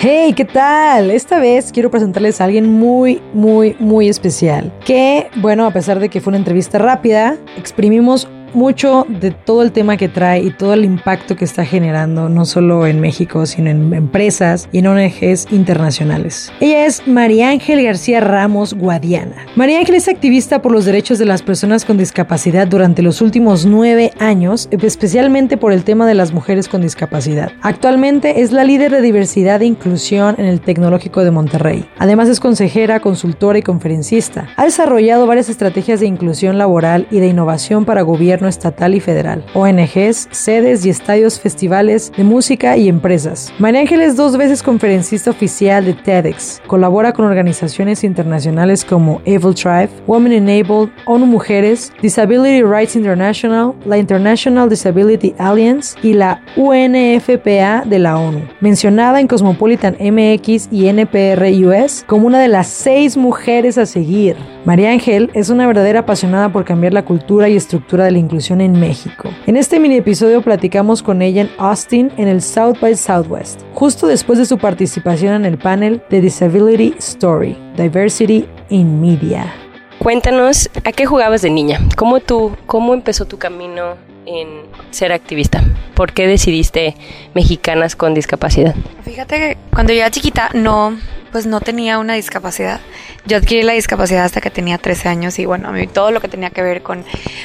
Hey, ¿qué tal? Esta vez quiero presentarles a alguien muy, muy, muy especial. Que, bueno, a pesar de que fue una entrevista rápida, exprimimos mucho de todo el tema que trae y todo el impacto que está generando, no solo en México, sino en empresas y en ONGs internacionales. Ella es María Ángel García Ramos Guadiana. María Ángel es activista por los derechos de las personas con discapacidad durante los últimos nueve años, especialmente por el tema de las mujeres con discapacidad. Actualmente es la líder de diversidad e inclusión en el Tecnológico de Monterrey. Además es consejera, consultora y conferencista. Ha desarrollado varias estrategias de inclusión laboral y de innovación para estatal y federal, ONGs, sedes y estadios, festivales de música y empresas. María Ángel es dos veces conferencista oficial de TEDx. Colabora con organizaciones internacionales como Evil Tribe, Women Enabled, ONU Mujeres, Disability Rights International, la International Disability Alliance y la UNFPA de la ONU. Mencionada en Cosmopolitan MX y NPR US como una de las seis mujeres a seguir. María Ángel es una verdadera apasionada por cambiar la cultura y estructura de la inclusión en México. En este mini episodio platicamos con ella en Austin en el South by Southwest, justo después de su participación en el panel The Disability Story, Diversity in Media. Cuéntanos, ¿a qué jugabas de niña? ¿Cómo, tú, cómo empezó tu camino en ser activista? ¿Por qué decidiste mexicanas con discapacidad? Fíjate que cuando yo era chiquita no, pues no tenía una discapacidad. Yo adquirí la discapacidad hasta que tenía 13 años y bueno, a mí todo lo que tenía que ver con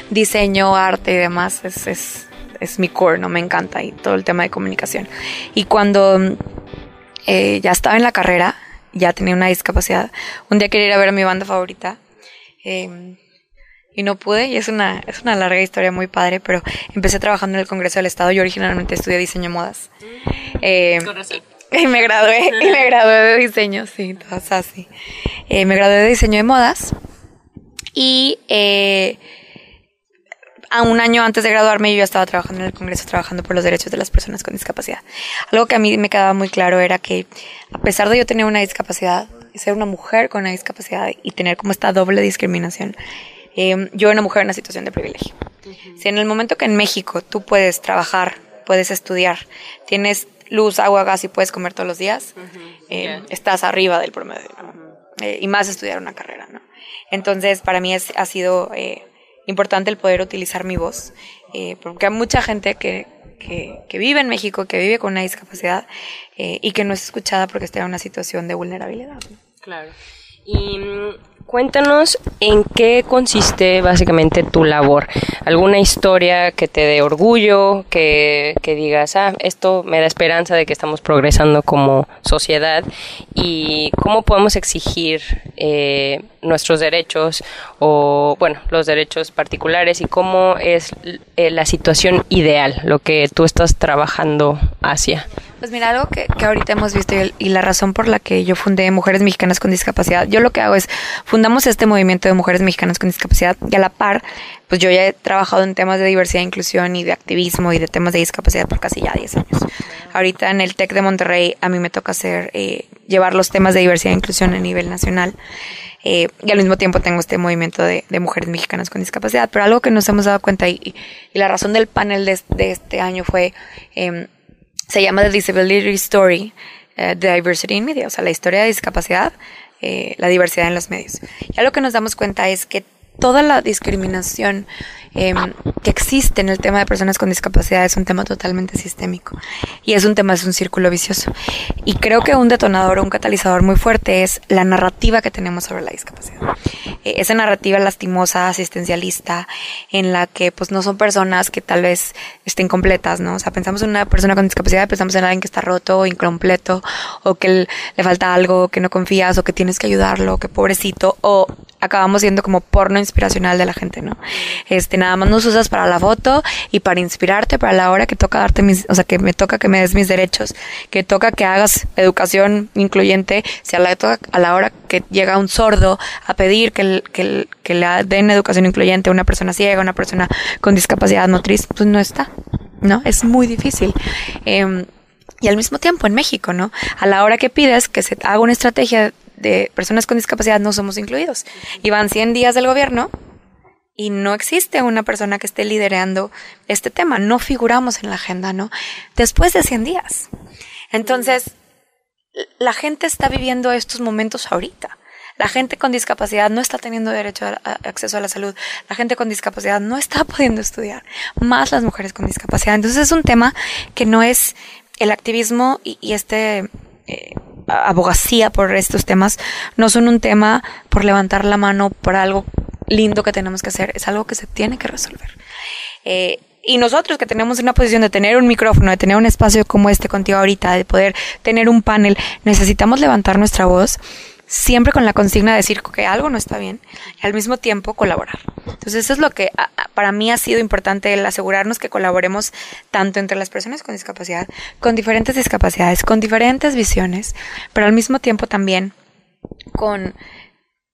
diseño, arte y demás es, es, es mi core, no me encanta y todo el tema de comunicación. Y cuando eh, ya estaba en la carrera, ya tenía una discapacidad, un día quería ir a ver a mi banda favorita. eh, y no pude, y es una, es una larga historia muy padre, pero empecé trabajando en el Congreso del Estado. Yo originalmente estudié diseño de modas. Eh, y me gradué, y me gradué de diseño, sí, todo así. Eh, me gradué de diseño de modas. Y eh, a un año antes de graduarme yo ya estaba trabajando en el Congreso, trabajando por los derechos de las personas con discapacidad. Algo que a mí me quedaba muy claro era que a pesar de yo tener una discapacidad, ser una mujer con una discapacidad y tener como esta doble discriminación, eh, yo era una mujer en una situación de privilegio. Si en el momento que en México tú puedes trabajar, puedes estudiar, tienes luz, agua, gas y puedes comer todos los días, eh, estás arriba del promedio. ¿no? Eh, y más estudiar una carrera. ¿no? Entonces, para mí es, ha sido eh, importante el poder utilizar mi voz, porque hay mucha gente que, que, que vive en México, que vive con una discapacidad y que no es escuchada porque está en una situación de vulnerabilidad. ¿no? Claro. Y mm, cuéntanos en qué consiste básicamente tu labor. ¿Alguna historia que te dé orgullo, que, que digas, ah, esto me da esperanza de que estamos progresando como sociedad? ¿Y cómo podemos exigir eh, nuestros derechos o, bueno, los derechos particulares y cómo es eh, la situación ideal, lo que tú estás trabajando hacia? Pues mira, algo que, que ahorita hemos visto y, y la razón por la que yo fundé Mujeres Mexicanas con Discapacidad, yo lo que hago es, fundamos este movimiento de Mujeres Mexicanas con Discapacidad y a la par, pues yo ya he trabajado en temas de diversidad e inclusión y de activismo y de temas de discapacidad por casi ya 10 años. Ahorita en el TEC de Monterrey a mí me toca hacer, eh, llevar los temas de diversidad e inclusión a nivel nacional. Eh, y al mismo tiempo tengo este movimiento de, de mujeres mexicanas con discapacidad. Pero algo que nos hemos dado cuenta y, y la razón del panel de, de este año fue, eh, se llama The Disability Story, eh, The Diversity in Media, o sea, la historia de discapacidad, eh, la diversidad en los medios. Ya lo que nos damos cuenta es que toda la discriminación em, que existe en el tema de personas con discapacidad es un tema totalmente sistémico y es un tema, es un círculo vicioso. Y creo que un detonador un catalizador muy fuerte es la narrativa que tenemos sobre la discapacidad. Eh, esa narrativa lastimosa, asistencialista, en la que pues no son personas que tal vez estén completas, ¿no? O sea, pensamos en una persona con discapacidad, pensamos en alguien que está roto o incompleto, o que le falta algo, que no confías, o que tienes que ayudarlo, que pobrecito, o acabamos siendo como porno inspiracional de la gente, ¿no? Este, nada más nos usas para la foto y para inspirarte para la hora que toca darte mis, o sea, que me toca que me des mis derechos, que toca que hagas educación incluyente, si a la, a la hora que llega un sordo a pedir que, que, que le den educación incluyente a una persona ciega, una persona con discapacidad motriz, pues no está, ¿no? Es muy difícil. Em, y al mismo tiempo en México, ¿no? A la hora que pides que se haga una estrategia de personas con discapacidad no somos incluidos. Y van 100 días del gobierno y no existe una persona que esté liderando este tema. No figuramos en la agenda, ¿no? Después de 100 días. Entonces, la gente está viviendo estos momentos ahorita. La gente con discapacidad no está teniendo derecho a, acceso a la salud. La gente con discapacidad no está pudiendo estudiar. Más las mujeres con discapacidad. Entonces es un tema que no es el activismo y, este eh, abogacía por estos temas no son un tema por levantar la mano por algo lindo que tenemos que hacer, es algo que se tiene que resolver. Eh, y nosotros que tenemos una posición de tener un micrófono, de tener un espacio como este contigo ahorita, de poder tener un panel, necesitamos levantar nuestra voz siempre con la consigna de decir que algo no está bien y al mismo tiempo colaborar. Entonces eso es lo que para mí ha sido importante, el asegurarnos que colaboremos tanto entre las personas con discapacidad, con diferentes discapacidades, con diferentes visiones, pero al mismo tiempo también con,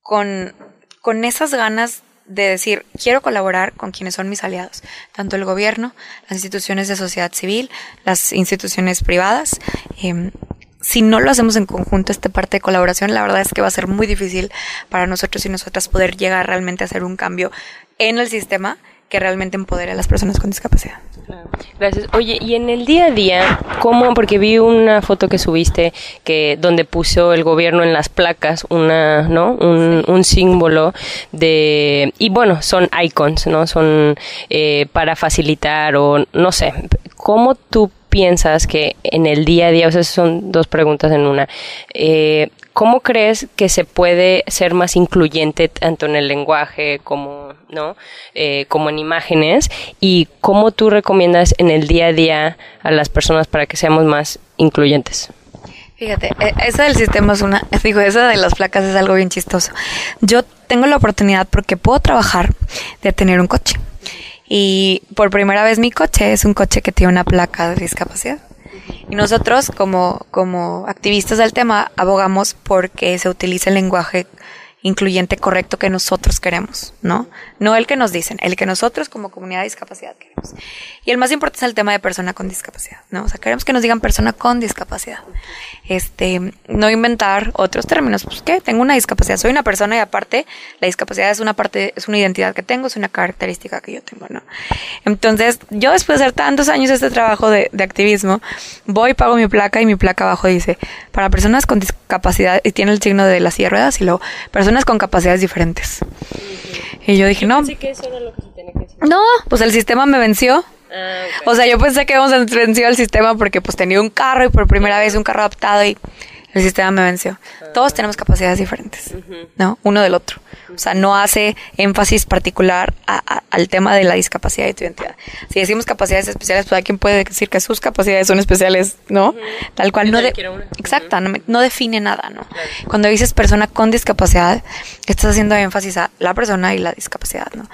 con, con esas ganas de decir, quiero colaborar con quienes son mis aliados, tanto el gobierno, las instituciones de sociedad civil, las instituciones privadas, eh, si no lo hacemos en conjunto, esta parte de colaboración, la verdad es que va a ser muy difícil para nosotros y nosotras poder llegar realmente a hacer un cambio en el sistema que realmente empodere a las personas con discapacidad. Gracias. Oye, y en el día a día, ¿cómo? Porque vi una foto que subiste que donde puso el gobierno en las placas una, ¿no? Un, un símbolo de y bueno, son icons, ¿no? Son eh, para facilitar o no sé. ¿Cómo tú piensas que en el día a día, o sea, son dos preguntas en una, eh, ¿cómo crees que se puede ser más incluyente tanto en el lenguaje como, ¿no? Eh, como en imágenes? ¿Y cómo tú recomiendas en el día a día a las personas para que seamos más incluyentes? Fíjate, e, esa del sistema es una, digo, esa de las placas es algo bien chistoso. Yo tengo la oportunidad porque puedo trabajar de tener un coche. Y por primera vez mi coche es un coche que tiene una placa de discapacidad. Y nosotros, como, como activistas del tema, abogamos porque se utilice el lenguaje incluyente correcto que nosotros queremos, ¿no? No el que nos dicen, el que nosotros como comunidad de discapacidad queremos. Y el más importante es el tema de persona con discapacidad, ¿no? O sea, queremos que nos digan persona con discapacidad. Este, no inventar otros términos, pues ¿qué? Tengo una discapacidad, soy una persona y aparte la discapacidad es una parte, es una identidad que tengo, es una característica que yo tengo, ¿no? Entonces, yo después de hacer tantos años este trabajo de, de activismo, voy, pago mi placa y mi placa abajo dice, para personas con discapacidad, y tiene el signo de las silla ruedas y luego, personas con capacidades diferentes. Y yo dije, no. No, pues el sistema me venció. Ah, o sea, yo pensé que hemos vencido el sistema porque pues tenía un carro y por primera vez un carro adaptado y el sistema me venció. Todos tenemos capacidades diferentes, ¿no? Uno del otro. O sea, no hace énfasis particular al tema de la discapacidad y tu identidad. Si decimos capacidades especiales, pues hay quien puede decir que sus capacidades son especiales, ¿no? Tal cual. No de, exacto, no, define nada, ¿no? Cuando dices persona con discapacidad, estás haciendo énfasis a la persona y la discapacidad, ¿no?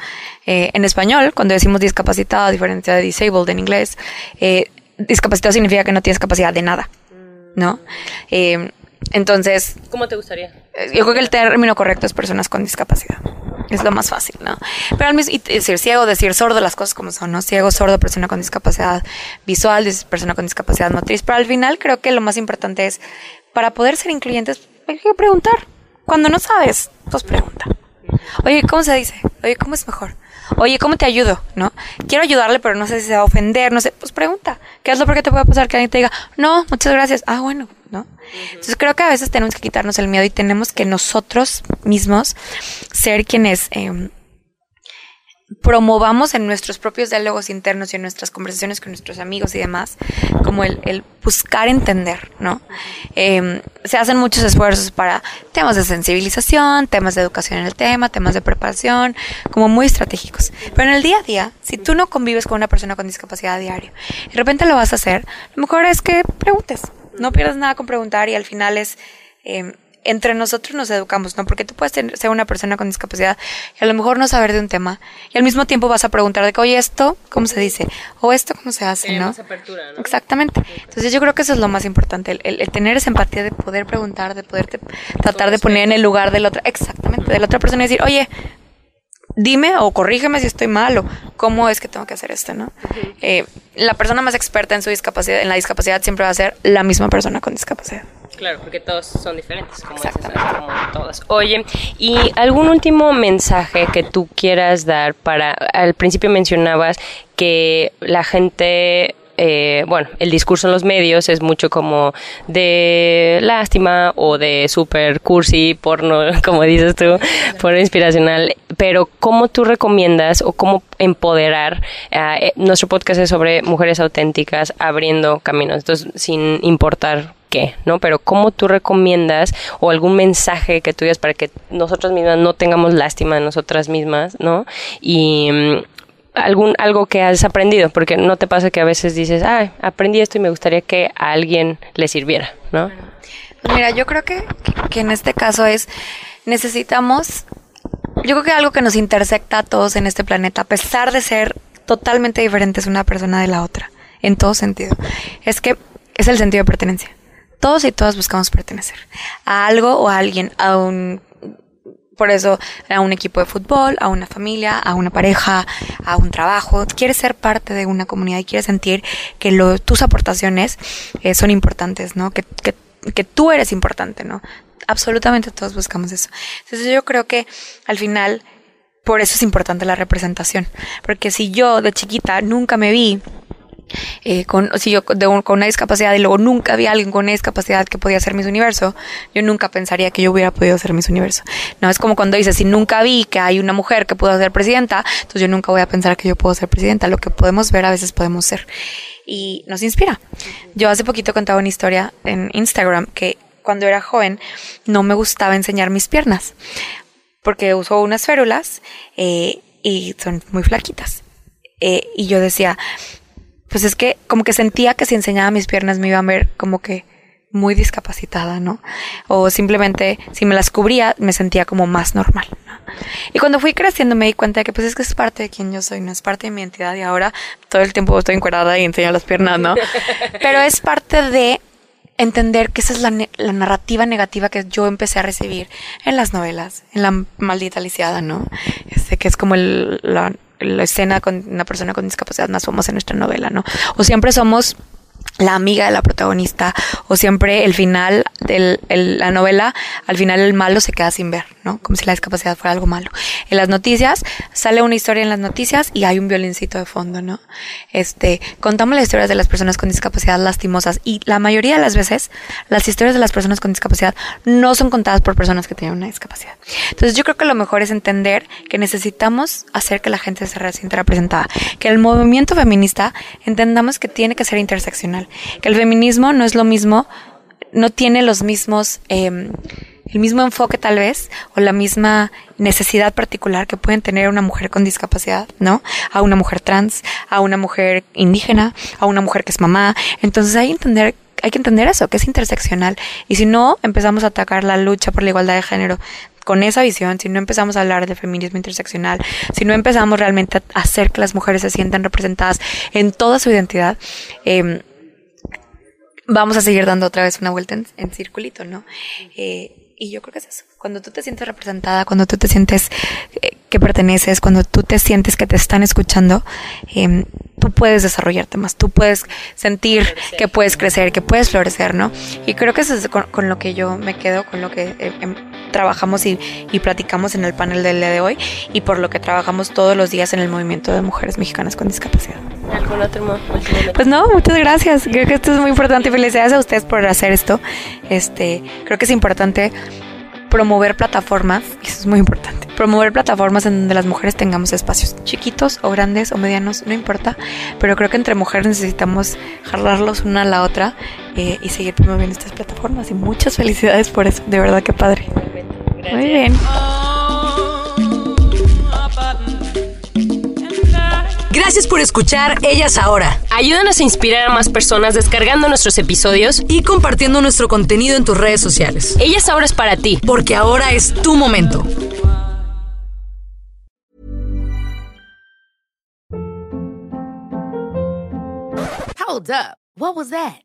Eh, en español, cuando decimos discapacitado, a diferencia de disabled en inglés, eh, discapacitado significa que no tienes capacidad de nada. ¿No? Eh, entonces... ¿Cómo te gustaría? Yo creo que el término correcto es personas con discapacidad. Es lo más fácil, ¿no? Pero al mismo y decir ciego, decir sordo, las cosas como son, ¿no? Ciego, sordo, persona con discapacidad visual, persona con discapacidad motriz. Pero al final creo que lo más importante es, para poder ser incluyentes, hay que preguntar. Cuando no sabes, pues pregunta. Oye, ¿cómo se dice? Oye, ¿cómo es mejor? Oye, ¿cómo te ayudo? ¿No? Quiero ayudarle, pero no sé si se va a ofender, no sé. Pues pregunta. ¿Qué es lo que te puede pasar que alguien te diga, no, muchas gracias? Ah, bueno, ¿no? Entonces creo que a veces tenemos que quitarnos el miedo y tenemos que nosotros mismos ser quienes eh, promovamos en nuestros propios diálogos internos y en nuestras conversaciones con nuestros amigos y demás, como el, el buscar entender, ¿no? Eh, se hacen muchos esfuerzos para temas de sensibilización, temas de educación en el tema, temas de preparación, como muy estratégicos. Pero en el día a día, si tú no convives con una persona con discapacidad a diario, y de repente lo vas a hacer, lo mejor es que preguntes. No pierdas nada con preguntar y al final es... Eh, entre nosotros nos educamos, ¿no? Porque tú puedes ser una persona con discapacidad y a lo mejor no saber de un tema y al mismo tiempo vas a preguntar de que, oye, esto, ¿cómo se dice? O esto, ¿cómo se hace, no? Exactamente. Entonces yo creo que eso es lo más importante, el, tener esa empatía de poder preguntar, de poder tratar de poner en el lugar del otro, exactamente, de la otra persona y decir, oye, dime o corrígeme si estoy mal o cómo es que tengo que hacer esto, ¿no? Eh, la persona más experta en su discapacidad, en la discapacidad, siempre va a ser la misma persona con discapacidad. Claro, porque todos son diferentes, como, dices, como todos. Oye, ¿y algún último mensaje que tú quieras dar para, al principio mencionabas que la gente eh, bueno, el discurso en los medios es mucho como de lástima o de super cursi, porno, como dices tú, porno inspiracional, pero ¿cómo tú recomiendas o cómo empoderar? Eh, nuestro podcast es sobre mujeres auténticas abriendo caminos, entonces sin importar ¿no? Pero ¿cómo tú recomiendas o algún mensaje que tú digas para que nosotras mismas no tengamos lástima de nosotras mismas, ¿no? Y mm, algún algo que has aprendido, porque no te pasa que a veces dices, ah, aprendí esto y me gustaría que a alguien le sirviera, ¿no? Pues mira, yo creo que, que en este caso es, necesitamos, yo creo que algo que nos intersecta a todos en este planeta, a pesar de ser totalmente diferentes una persona de la otra, en todo sentido, es que es el sentido de pertenencia. Todos y todas buscamos pertenecer a algo o a alguien, a un por eso a un equipo de fútbol, a una familia, a una pareja, a un trabajo. Quieres ser parte de una comunidad y quieres sentir que lo, tus aportaciones eh, son importantes, ¿no? Que, que, que tú eres importante, ¿no? Absolutamente todos buscamos eso. Entonces yo creo que al final, por eso es importante la representación. Porque si yo de chiquita nunca me vi eh, con, si yo con una discapacidad y luego nunca había alguien con una discapacidad que podía ser mis universo, yo nunca pensaría que yo hubiera podido ser mis universo. No es como cuando dices, si nunca vi que hay una mujer que pueda ser presidenta, entonces yo nunca voy a pensar que yo puedo ser presidenta. Lo que podemos ver a veces podemos ser. Y nos inspira. Yo hace poquito contaba una historia en Instagram que cuando era joven no me gustaba enseñar mis piernas porque uso unas férulas eh, y son muy flaquitas. Eh, y yo decía, pues es que como que sentía que si enseñaba mis piernas me iba a ver como que muy discapacitada, ¿no? O simplemente si me las cubría me sentía como más normal, ¿no? Y cuando fui creciendo me di cuenta de que pues es que es parte de quien yo soy, no es parte de mi identidad y ahora todo el tiempo estoy encuadrada y enseño las piernas, ¿no? Pero es parte de entender que esa es la, la, narrativa negativa que yo empecé a recibir en las novelas, en la maldita lisiada, ¿no? Este que es como el, la, la escena con una persona con discapacidad más famosa en nuestra novela, ¿no? O siempre somos la amiga de la protagonista o siempre el final de la novela, al final el malo se queda sin ver, ¿no? Como si la discapacidad fuera algo malo. En las noticias sale una historia en las noticias y hay un violincito de fondo, ¿no? Este, contamos las historias de las personas con discapacidad lastimosas y la mayoría de las veces las historias de las personas con discapacidad no son contadas por personas que tienen una discapacidad. Entonces yo creo que lo mejor es entender que necesitamos hacer que la gente se representada, que el movimiento feminista entendamos que tiene que ser interseccional que el feminismo no es lo mismo, no tiene los mismos, eh, el mismo enfoque tal vez, o la misma necesidad particular que pueden tener una mujer con discapacidad, ¿no? A una mujer trans, a una mujer indígena, a una mujer que es mamá. Entonces hay que entender hay que entender eso, que es interseccional. Y si no empezamos a atacar la lucha por la igualdad de género con esa visión, si no empezamos a hablar de feminismo interseccional, si no empezamos realmente a hacer que las mujeres se sientan representadas en toda su identidad, eh, vamos a seguir dando otra vez una vuelta en, en circulito, ¿no? Eh, y yo creo que es eso. Cuando tú te sientes representada, cuando tú te sientes eh, que perteneces, cuando tú te sientes que te están escuchando, eh, tú puedes desarrollarte más, tú puedes sentir que puedes crecer, que puedes florecer, ¿no? Y creo que eso es con, lo que yo me quedo, con lo que eh, em, trabajamos y, y, platicamos en el panel del día de hoy y por lo que trabajamos todos los días en el movimiento de mujeres mexicanas con discapacidad. ¿Algún otro Pues no, muchas gracias. Creo que esto es muy importante y felicidades a ustedes por hacer esto. Este, creo que es importante promover plataformas, eso es muy importante promover plataformas en donde las mujeres tengamos espacios chiquitos o grandes o medianos, no importa, pero creo que entre mujeres necesitamos jalarlos una a la otra eh, y seguir promoviendo estas plataformas y muchas felicidades por eso, de verdad que padre. Muy bien. Gracias por escuchar Ellas Ahora Ayúdanos a inspirar a más personas descargando nuestros episodios. y compartiendo nuestro contenido en tus redes sociales. Ellas ahora es para ti. Porque ahora es tu momento. Hold up. What was that?